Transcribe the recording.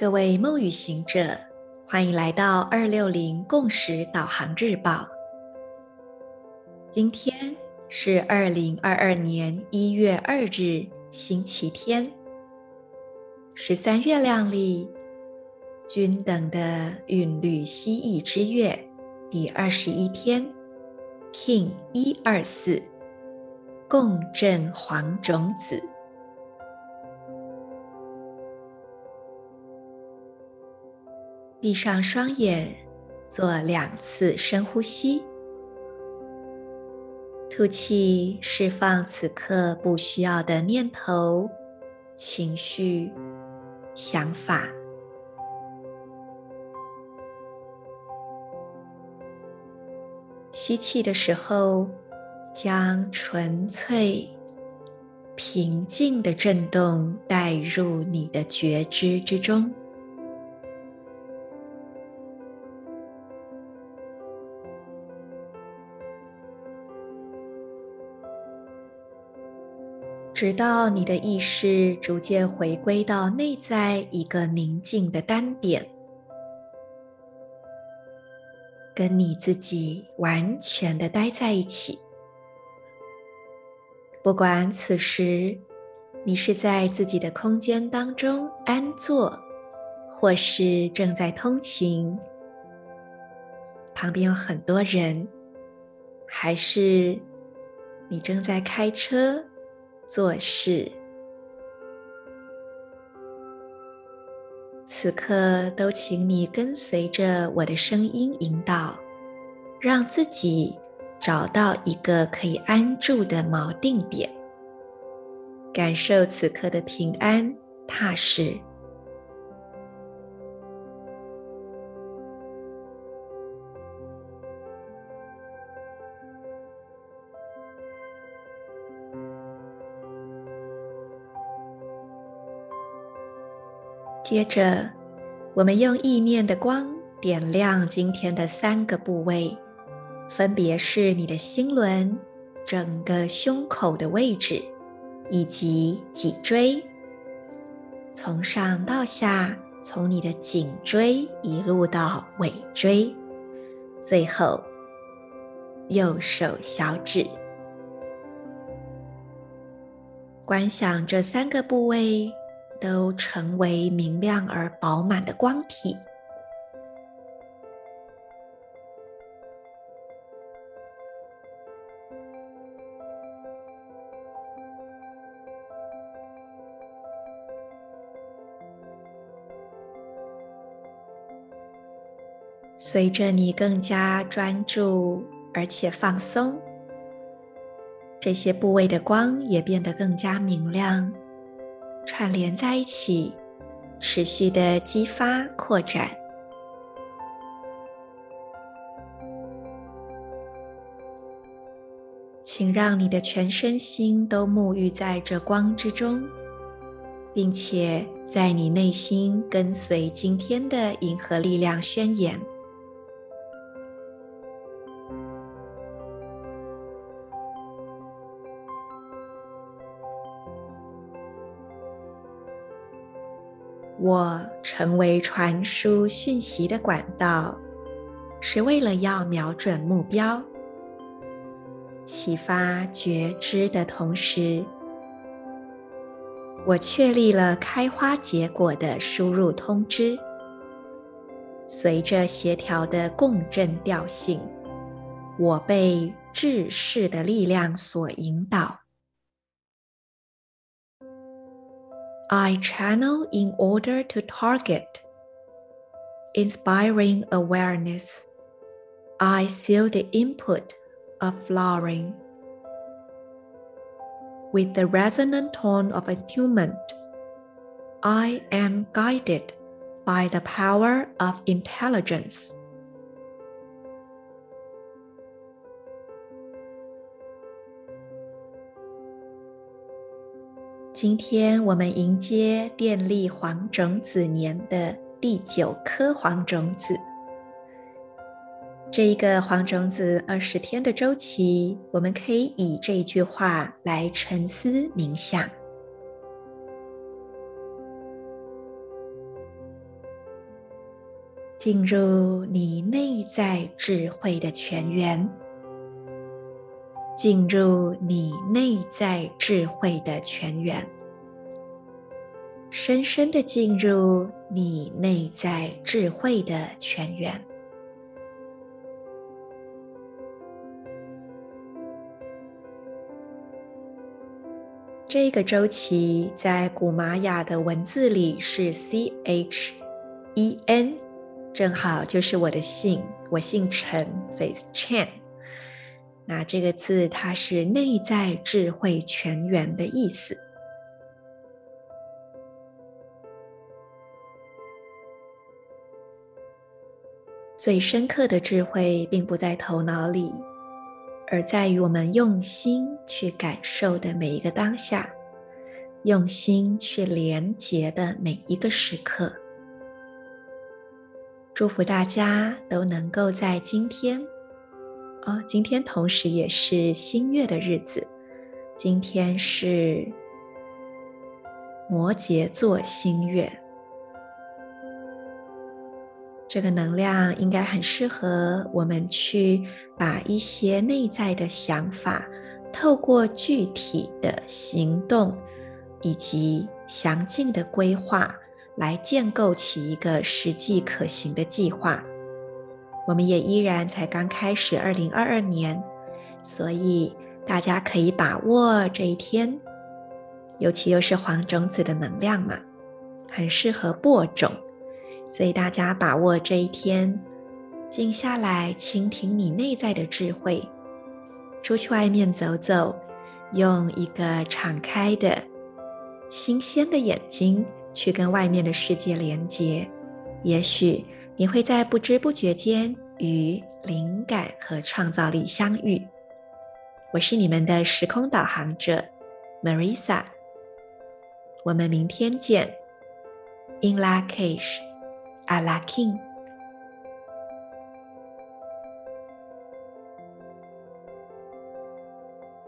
各位梦与行者，欢迎来到二六零共识导航日报。今天是二零二二年一月二日，星期天，十三月亮历均等的韵律蜥蜴之月第二十一天，King 一二四，共振黄种子。闭上双眼，做两次深呼吸，吐气，释放此刻不需要的念头、情绪、想法。吸气的时候，将纯粹、平静的震动带入你的觉知之中。直到你的意识逐渐回归到内在一个宁静的单点，跟你自己完全的待在一起。不管此时你是在自己的空间当中安坐，或是正在通勤，旁边有很多人，还是你正在开车。做事，此刻都请你跟随着我的声音引导，让自己找到一个可以安住的锚定点，感受此刻的平安踏实。接着，我们用意念的光点亮今天的三个部位，分别是你的心轮、整个胸口的位置，以及脊椎。从上到下，从你的颈椎一路到尾椎，最后右手小指。观想这三个部位。都成为明亮而饱满的光体。随着你更加专注而且放松，这些部位的光也变得更加明亮。串联在一起，持续的激发扩展。请让你的全身心都沐浴在这光之中，并且在你内心跟随今天的银河力量宣言。我成为传输讯息的管道，是为了要瞄准目标，启发觉知的同时，我确立了开花结果的输入通知，随着协调的共振调性，我被智识的力量所引导。I channel in order to target inspiring awareness. I seal the input of flowering with the resonant tone of attunement. I am guided by the power of intelligence. 今天我们迎接电力黄种子年的第九颗黄种子。这一个黄种子二十天的周期，我们可以以这一句话来沉思冥想：进入你内在智慧的泉源，进入你内在智慧的泉源，深深的进入你内在智慧的泉源。这个周期在古玛雅的文字里是 C H E N。正好就是我的姓，我姓陈，所以是 Chen。那这个字它是内在智慧泉源的意思。最深刻的智慧并不在头脑里，而在于我们用心去感受的每一个当下，用心去连接的每一个时刻。祝福大家都能够在今天，啊，今天同时也是新月的日子，今天是摩羯座新月，这个能量应该很适合我们去把一些内在的想法，透过具体的行动以及详尽的规划。来建构起一个实际可行的计划。我们也依然才刚开始二零二二年，所以大家可以把握这一天，尤其又是黄种子的能量嘛，很适合播种。所以大家把握这一天，静下来倾听你内在的智慧，出去外面走走，用一个敞开的、新鲜的眼睛。去跟外面的世界连接，也许你会在不知不觉间与灵感和创造力相遇。我是你们的时空导航者，Marisa。我们明天见。In Lak'ech, Ala K'in。